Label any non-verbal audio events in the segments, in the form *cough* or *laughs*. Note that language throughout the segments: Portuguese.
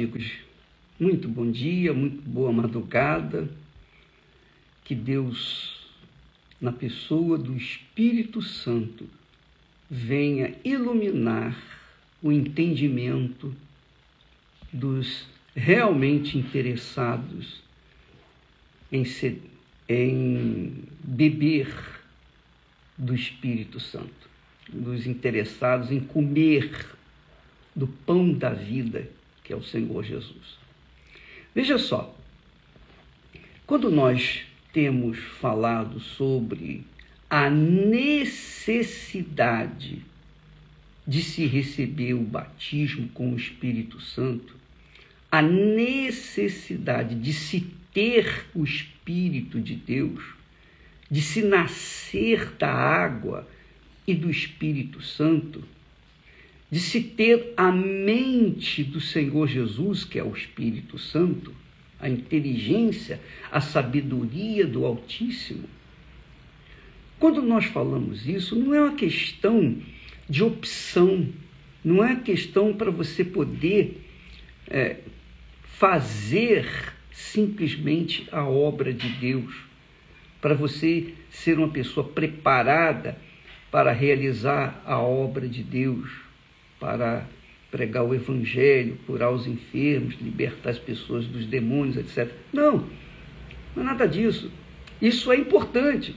Amigos, muito bom dia, muito boa madrugada. Que Deus, na pessoa do Espírito Santo, venha iluminar o entendimento dos realmente interessados em, ser, em beber do Espírito Santo, dos interessados em comer do pão da vida, que é o Senhor Jesus. Veja só, quando nós temos falado sobre a necessidade de se receber o batismo com o Espírito Santo, a necessidade de se ter o Espírito de Deus, de se nascer da água e do Espírito Santo, de se ter a mente do Senhor Jesus, que é o Espírito Santo, a inteligência, a sabedoria do Altíssimo. Quando nós falamos isso, não é uma questão de opção, não é questão para você poder é, fazer simplesmente a obra de Deus, para você ser uma pessoa preparada para realizar a obra de Deus para pregar o evangelho, curar os enfermos, libertar as pessoas dos demônios, etc. Não, não é nada disso. Isso é importante,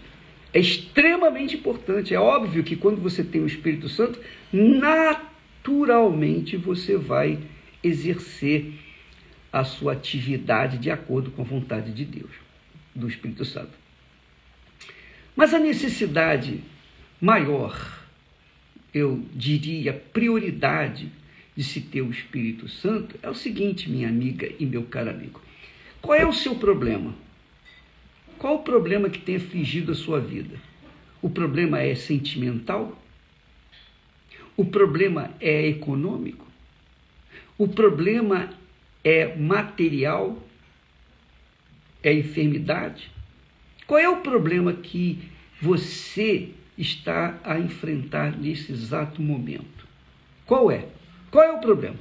é extremamente importante. É óbvio que quando você tem o Espírito Santo, naturalmente você vai exercer a sua atividade de acordo com a vontade de Deus, do Espírito Santo. Mas a necessidade maior eu diria, prioridade de se ter o Espírito Santo é o seguinte, minha amiga e meu caro amigo. Qual é o seu problema? Qual o problema que tem afligido a sua vida? O problema é sentimental? O problema é econômico? O problema é material? É enfermidade? Qual é o problema que você está a enfrentar nesse exato momento. Qual é? Qual é o problema?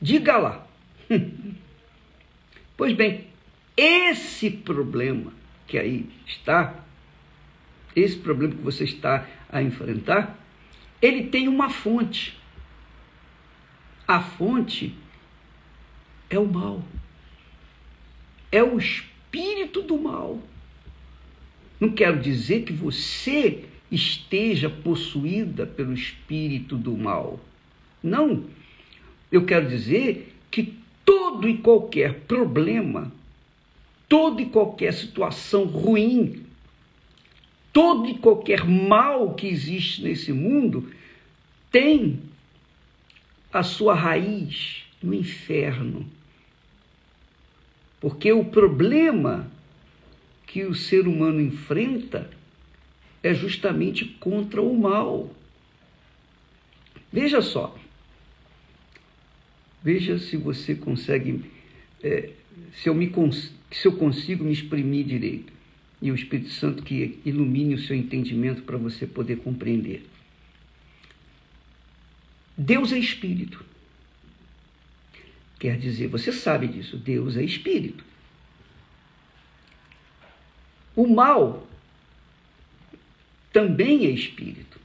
Diga lá. *laughs* pois bem, esse problema que aí está, esse problema que você está a enfrentar, ele tem uma fonte. A fonte é o mal. É o espírito do mal. Não quero dizer que você esteja possuída pelo espírito do mal. Não. Eu quero dizer que todo e qualquer problema, toda e qualquer situação ruim, todo e qualquer mal que existe nesse mundo tem a sua raiz no inferno. Porque o problema que o ser humano enfrenta é justamente contra o mal. Veja só. Veja se você consegue, é, se, eu me, se eu consigo me exprimir direito. E o Espírito Santo que ilumine o seu entendimento para você poder compreender. Deus é Espírito. Quer dizer, você sabe disso, Deus é Espírito. O mal também é espírito.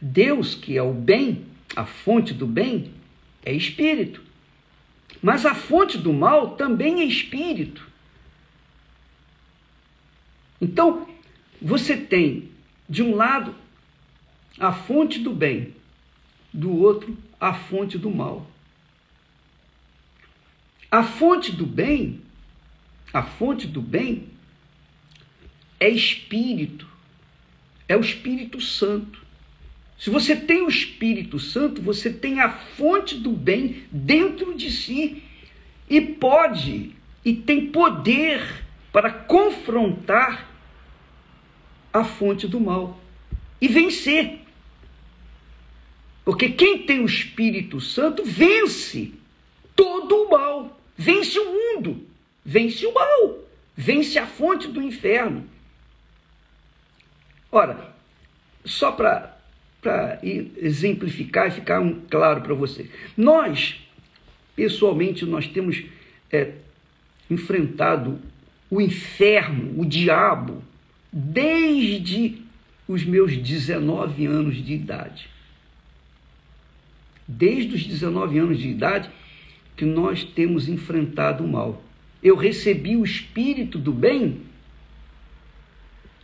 Deus, que é o bem, a fonte do bem, é espírito. Mas a fonte do mal também é espírito. Então, você tem, de um lado, a fonte do bem, do outro, a fonte do mal. A fonte do bem a fonte do bem é espírito, é o Espírito Santo. Se você tem o Espírito Santo, você tem a fonte do bem dentro de si e pode e tem poder para confrontar a fonte do mal e vencer. Porque quem tem o Espírito Santo vence todo o mal, vence o mundo vence o mal, vence a fonte do inferno. Ora, só para exemplificar e ficar um, claro para você, nós pessoalmente, nós temos é, enfrentado o inferno, o diabo, desde os meus 19 anos de idade. Desde os 19 anos de idade que nós temos enfrentado o mal. Eu recebi o espírito do bem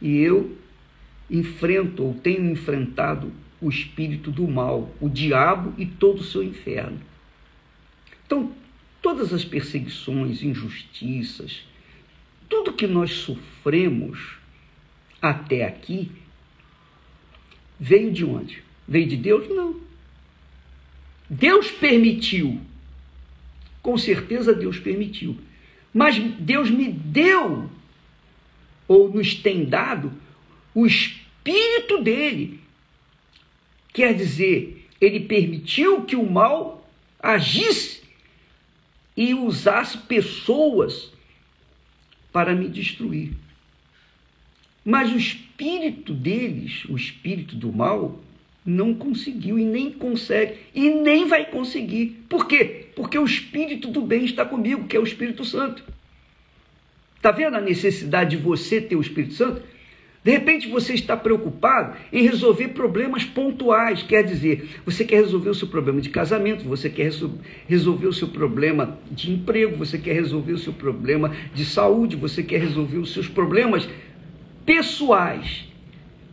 e eu enfrento ou tenho enfrentado o espírito do mal, o diabo e todo o seu inferno. Então, todas as perseguições, injustiças, tudo que nós sofremos até aqui veio de onde? Veio de Deus? Não. Deus permitiu. Com certeza Deus permitiu. Mas Deus me deu, ou nos tem dado, o espírito dele. Quer dizer, ele permitiu que o mal agisse e usasse pessoas para me destruir. Mas o espírito deles, o espírito do mal, não conseguiu e nem consegue e nem vai conseguir. Por quê? Porque o espírito do bem está comigo, que é o Espírito Santo. Está vendo a necessidade de você ter o Espírito Santo? De repente você está preocupado em resolver problemas pontuais, quer dizer, você quer resolver o seu problema de casamento, você quer resolver o seu problema de emprego, você quer resolver o seu problema de saúde, você quer resolver os seus problemas pessoais.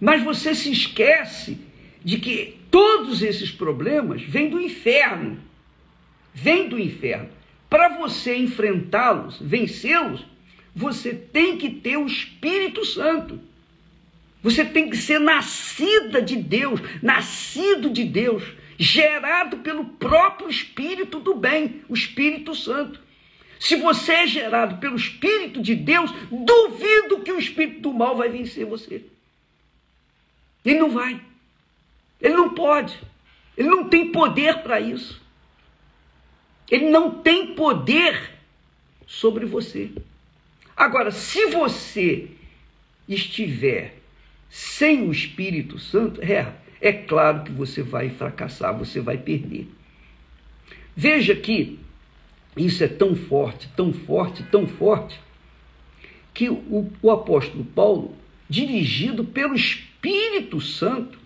Mas você se esquece de que todos esses problemas vêm do inferno. Vêm do inferno. Para você enfrentá-los, vencê-los, você tem que ter o Espírito Santo. Você tem que ser nascida de Deus, nascido de Deus, gerado pelo próprio Espírito do bem, o Espírito Santo. Se você é gerado pelo Espírito de Deus, duvido que o Espírito do mal vai vencer você. Ele não vai. Ele não pode. Ele não tem poder para isso. Ele não tem poder sobre você. Agora, se você estiver sem o Espírito Santo, é, é claro que você vai fracassar, você vai perder. Veja que isso é tão forte, tão forte, tão forte, que o, o apóstolo Paulo, dirigido pelo Espírito Santo,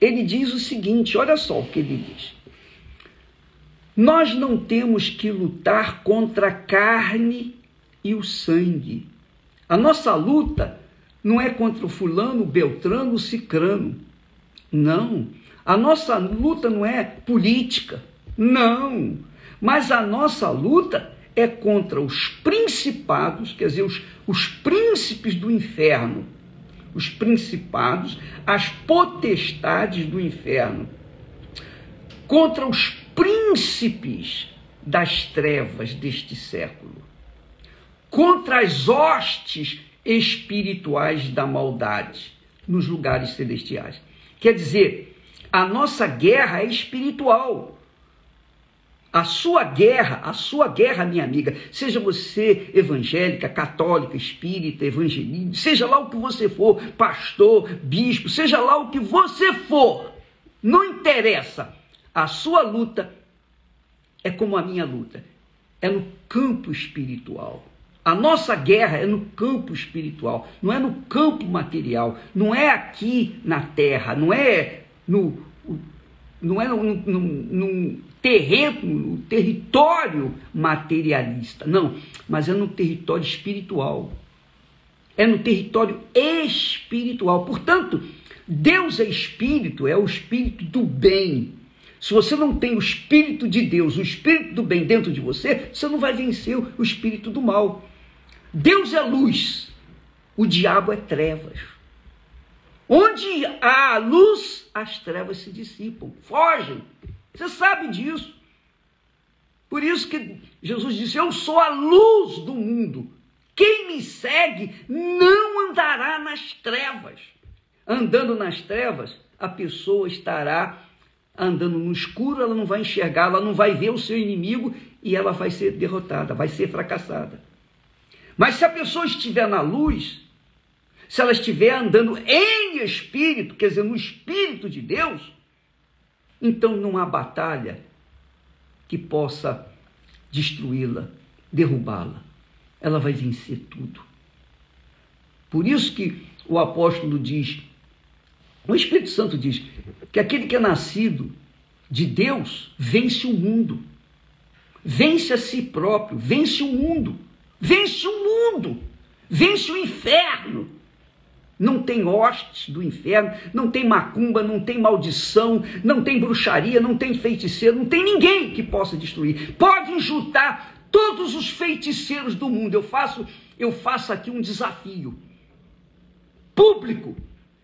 ele diz o seguinte: olha só o que ele diz. Nós não temos que lutar contra a carne e o sangue. A nossa luta não é contra o fulano, o beltrano, o cicrano. Não. A nossa luta não é política. Não. Mas a nossa luta é contra os principados, quer dizer, os, os príncipes do inferno. Os principados, as potestades do inferno. Contra os príncipes das trevas deste século. Contra as hostes espirituais da maldade nos lugares celestiais. Quer dizer, a nossa guerra é espiritual. A sua guerra, a sua guerra, minha amiga, seja você evangélica, católica, espírita, evangelista, seja lá o que você for, pastor, bispo, seja lá o que você for, não interessa. A sua luta é como a minha luta, é no campo espiritual. A nossa guerra é no campo espiritual, não é no campo material, não é aqui na terra, não é no, não é num, terreno, no território materialista, não, mas é no território espiritual. É no território espiritual. Portanto, Deus é espírito, é o espírito do bem. Se você não tem o espírito de Deus, o espírito do bem dentro de você, você não vai vencer o espírito do mal. Deus é luz, o diabo é trevas. Onde há luz, as trevas se dissipam, fogem. Você sabe disso. Por isso que Jesus disse: Eu sou a luz do mundo. Quem me segue não andará nas trevas. Andando nas trevas, a pessoa estará andando no escuro, ela não vai enxergar, ela não vai ver o seu inimigo e ela vai ser derrotada, vai ser fracassada. Mas se a pessoa estiver na luz, se ela estiver andando em espírito, quer dizer, no espírito de Deus, então não há batalha que possa destruí-la, derrubá-la. Ela vai vencer tudo. Por isso que o apóstolo diz, o Espírito Santo diz, que aquele que é nascido de Deus vence o mundo, vence a si próprio, vence o mundo, vence o mundo, vence o inferno. Não tem hostes do inferno, não tem macumba, não tem maldição, não tem bruxaria, não tem feiticeiro, não tem ninguém que possa destruir. Pode juntar todos os feiticeiros do mundo. Eu faço, eu faço aqui um desafio público.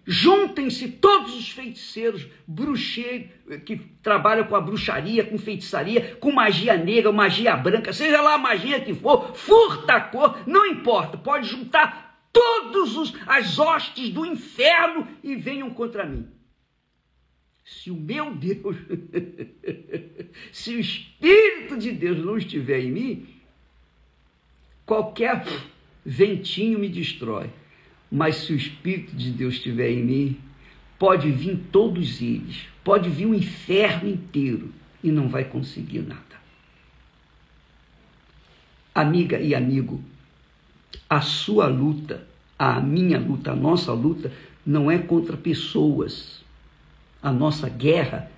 Juntem-se todos os feiticeiros, bruxeiros, que trabalham com a bruxaria, com feitiçaria, com magia negra, magia branca, seja lá a magia que for, furta a cor, não importa, pode juntar todos os, as hostes do inferno e venham contra mim. Se o meu Deus, *laughs* se o Espírito de Deus não estiver em mim, qualquer ventinho me destrói. Mas se o Espírito de Deus estiver em mim, pode vir todos eles, pode vir o inferno inteiro e não vai conseguir nada. Amiga e amigo, a sua luta, a minha luta, a nossa luta não é contra pessoas. A nossa guerra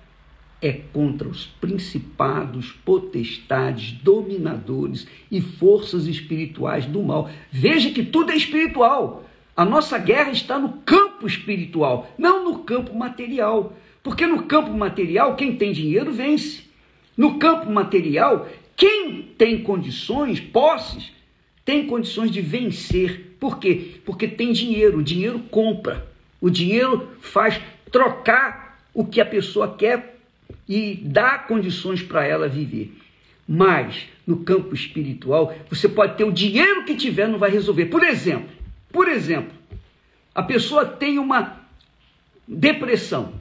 é contra os principados, potestades, dominadores e forças espirituais do mal. Veja que tudo é espiritual. A nossa guerra está no campo espiritual, não no campo material. Porque no campo material, quem tem dinheiro vence. No campo material, quem tem condições, posses, tem condições de vencer. Por quê? Porque tem dinheiro, o dinheiro compra. O dinheiro faz trocar o que a pessoa quer e dá condições para ela viver. Mas no campo espiritual, você pode ter o dinheiro que tiver, não vai resolver. Por exemplo, por exemplo, a pessoa tem uma depressão,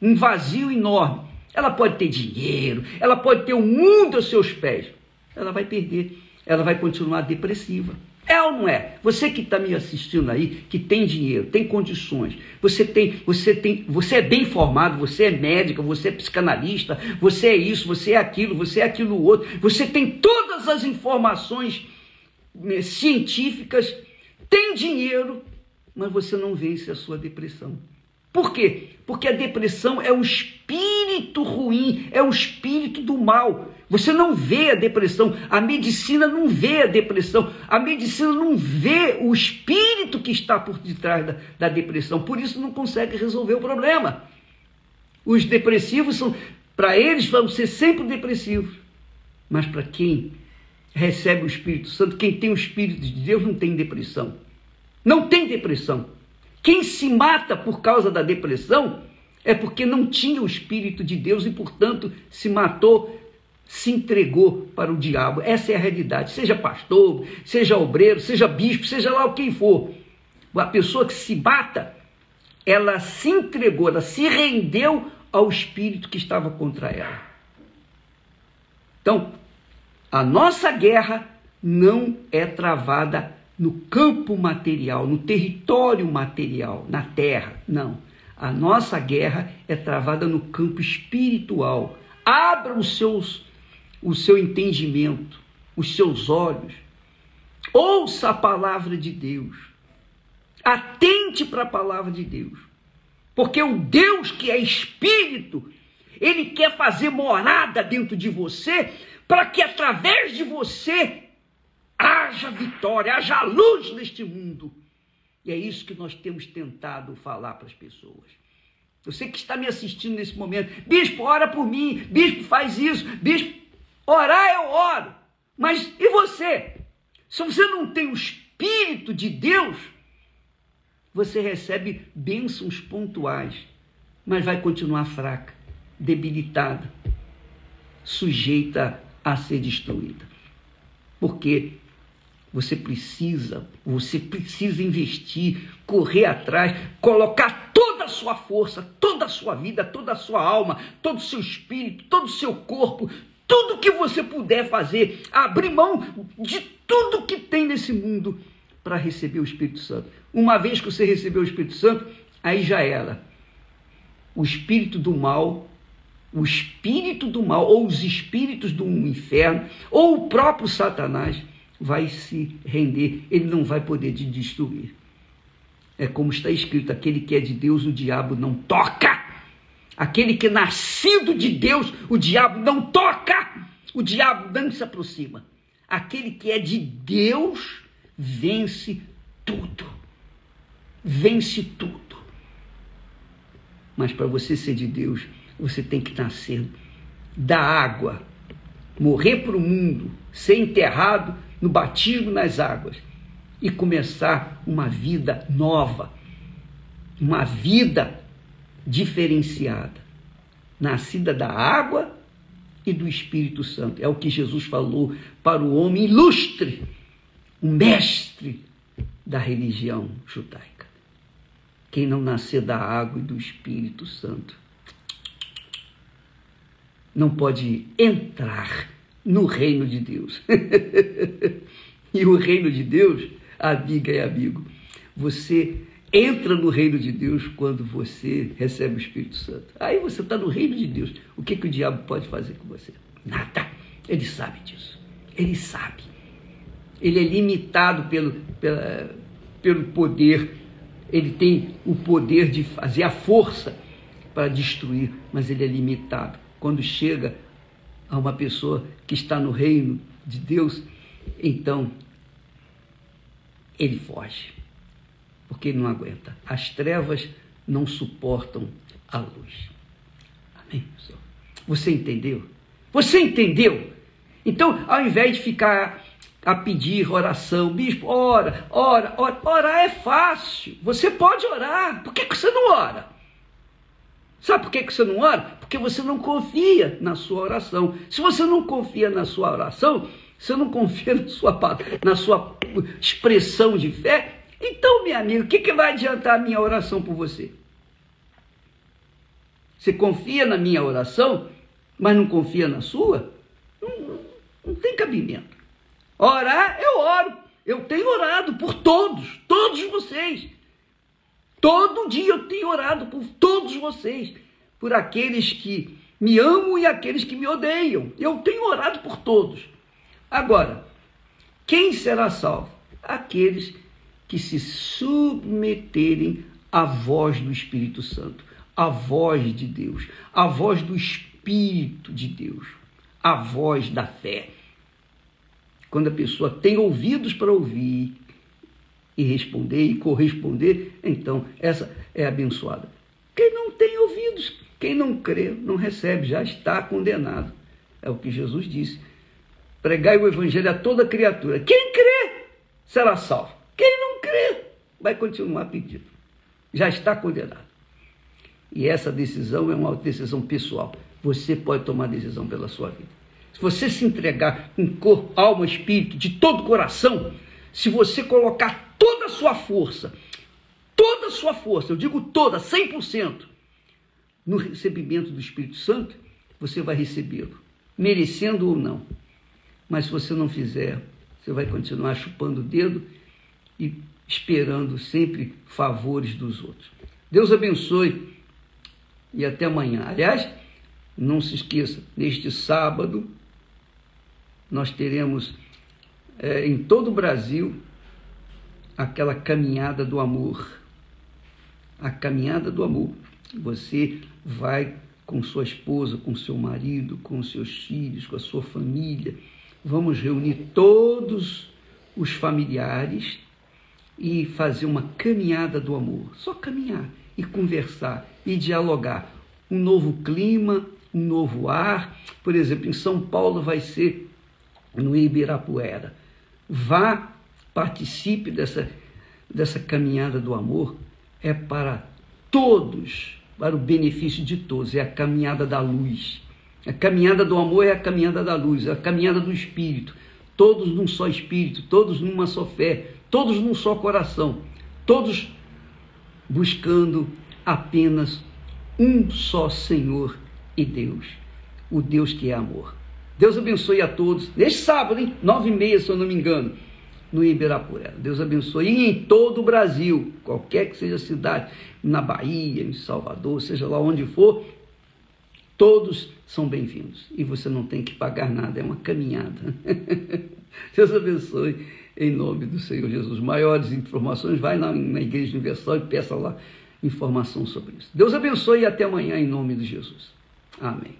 um vazio enorme. Ela pode ter dinheiro, ela pode ter o mundo aos seus pés. Ela vai perder, ela vai continuar depressiva. É ou não é? Você que está me assistindo aí, que tem dinheiro, tem condições, você tem, você tem, você é bem formado, você é médica, você é psicanalista, você é isso, você é aquilo, você é aquilo outro, você tem todas as informações né, científicas tem dinheiro, mas você não vence a sua depressão. Por quê? Porque a depressão é o espírito ruim, é o espírito do mal. Você não vê a depressão, a medicina não vê a depressão, a medicina não vê o espírito que está por detrás da, da depressão, por isso não consegue resolver o problema. Os depressivos são, para eles, vão ser sempre depressivos, mas para quem recebe o Espírito Santo, quem tem o Espírito de Deus não tem depressão. Não tem depressão. Quem se mata por causa da depressão é porque não tinha o Espírito de Deus e, portanto, se matou, se entregou para o diabo. Essa é a realidade. Seja pastor, seja obreiro, seja bispo, seja lá o quem for. A pessoa que se mata, ela se entregou, ela se rendeu ao espírito que estava contra ela. Então, a nossa guerra não é travada no campo material, no território material, na terra. Não. A nossa guerra é travada no campo espiritual. Abra os seus, o seu entendimento, os seus olhos. Ouça a palavra de Deus. Atente para a palavra de Deus. Porque o Deus que é espírito, ele quer fazer morada dentro de você para que através de você haja vitória, haja luz neste mundo. E é isso que nós temos tentado falar para as pessoas. Você que está me assistindo nesse momento, bispo, ora por mim, bispo, faz isso, bispo, orar eu oro. Mas e você? Se você não tem o Espírito de Deus, você recebe bênçãos pontuais, mas vai continuar fraca, debilitada, sujeita a ser destruída. Porque você precisa, você precisa investir, correr atrás, colocar toda a sua força, toda a sua vida, toda a sua alma, todo o seu espírito, todo o seu corpo, tudo que você puder fazer, abrir mão de tudo que tem nesse mundo para receber o Espírito Santo. Uma vez que você recebeu o Espírito Santo, aí já era. O espírito do mal o espírito do mal, ou os espíritos do inferno, ou o próprio Satanás vai se render, ele não vai poder te destruir. É como está escrito: aquele que é de Deus, o diabo não toca. Aquele que é nascido de Deus, o diabo não toca. O diabo não se aproxima. Aquele que é de Deus vence tudo. Vence tudo. Mas para você ser de Deus, você tem que nascer da água, morrer para o mundo, ser enterrado no batismo nas águas e começar uma vida nova, uma vida diferenciada, nascida da água e do Espírito Santo. É o que Jesus falou para o homem ilustre, o mestre da religião judaica. Quem não nascer da água e do Espírito Santo não pode entrar no reino de Deus. *laughs* e o reino de Deus, amiga e amigo, você entra no reino de Deus quando você recebe o Espírito Santo. Aí você está no reino de Deus. O que, que o diabo pode fazer com você? Nada. Ele sabe disso. Ele sabe. Ele é limitado pelo, pela, pelo poder. Ele tem o poder de fazer a força para destruir, mas ele é limitado. Quando chega a uma pessoa que está no reino de Deus, então ele foge, porque ele não aguenta. As trevas não suportam a luz. Amém, pessoal? Você entendeu? Você entendeu? Então, ao invés de ficar a pedir oração, bispo, ora, ora, ora, orar é fácil. Você pode orar. Por que, você não ora? Sabe por que, você não ora? Porque você não confia na sua oração. Se você não confia na sua oração, você não confia *laughs* na sua, na sua expressão de fé, então, minha amiga, o que, que vai adiantar a minha oração por você? Você confia na minha oração, mas não confia na sua? Não, não tem cabimento. Orar, eu oro. Eu tenho orado por todos, todos vocês. Todo dia eu tenho orado por todos vocês, por aqueles que me amam e aqueles que me odeiam. Eu tenho orado por todos. Agora, quem será salvo? Aqueles que se submeterem à voz do Espírito Santo, à voz de Deus, à voz do Espírito de Deus, à voz da fé. Quando a pessoa tem ouvidos para ouvir e responder e corresponder, então essa é abençoada. Quem não tem ouvidos, quem não crê, não recebe, já está condenado. É o que Jesus disse. Pregai o evangelho a toda criatura. Quem crê será salvo. Quem não crê vai continuar pedindo. Já está condenado. E essa decisão é uma decisão pessoal. Você pode tomar decisão pela sua vida. Se você se entregar com corpo, alma, espírito, de todo o coração, se você colocar toda a sua força, toda a sua força, eu digo toda, 100%, no recebimento do Espírito Santo, você vai recebê-lo, merecendo ou não. Mas se você não fizer, você vai continuar chupando o dedo e esperando sempre favores dos outros. Deus abençoe e até amanhã. Aliás, não se esqueça, neste sábado nós teremos é, em todo o Brasil aquela caminhada do amor. A caminhada do amor. Você vai com sua esposa, com seu marido, com seus filhos, com a sua família. Vamos reunir todos os familiares e fazer uma caminhada do amor. Só caminhar e conversar e dialogar. Um novo clima, um novo ar. Por exemplo, em São Paulo vai ser no Ibirapuera. Vá, participe dessa, dessa caminhada do amor, é para todos, para o benefício de todos, é a caminhada da luz. A caminhada do amor é a caminhada da luz, é a caminhada do Espírito. Todos num só Espírito, todos numa só fé, todos num só coração, todos buscando apenas um só Senhor e Deus, o Deus que é amor. Deus abençoe a todos. Neste sábado, hein? Nove e meia, se eu não me engano, no Ibirapuera. Deus abençoe. E em todo o Brasil, qualquer que seja a cidade, na Bahia, em Salvador, seja lá onde for, Todos são bem-vindos e você não tem que pagar nada, é uma caminhada. *laughs* Deus abençoe em nome do Senhor Jesus. Maiores informações, vai na, na Igreja Universal e peça lá informação sobre isso. Deus abençoe e até amanhã em nome de Jesus. Amém.